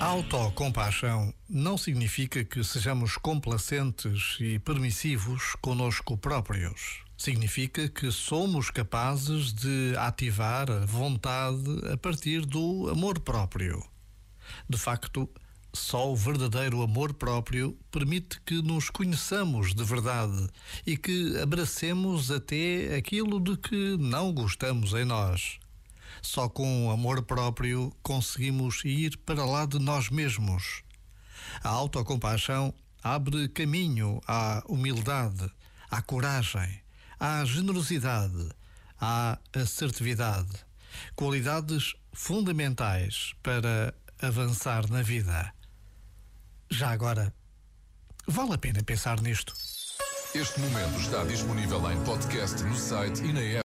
autocompaixão não significa que sejamos complacentes e permissivos conosco próprios. Significa que somos capazes de ativar a vontade a partir do amor próprio. De facto, só o verdadeiro amor próprio permite que nos conheçamos de verdade e que abracemos até aquilo de que não gostamos em nós. Só com amor próprio conseguimos ir para lá de nós mesmos. A autocompaixão abre caminho à humildade, à coragem, à generosidade, à assertividade. Qualidades fundamentais para avançar na vida. Já agora, vale a pena pensar nisto. Este momento está disponível em podcast no site e na app.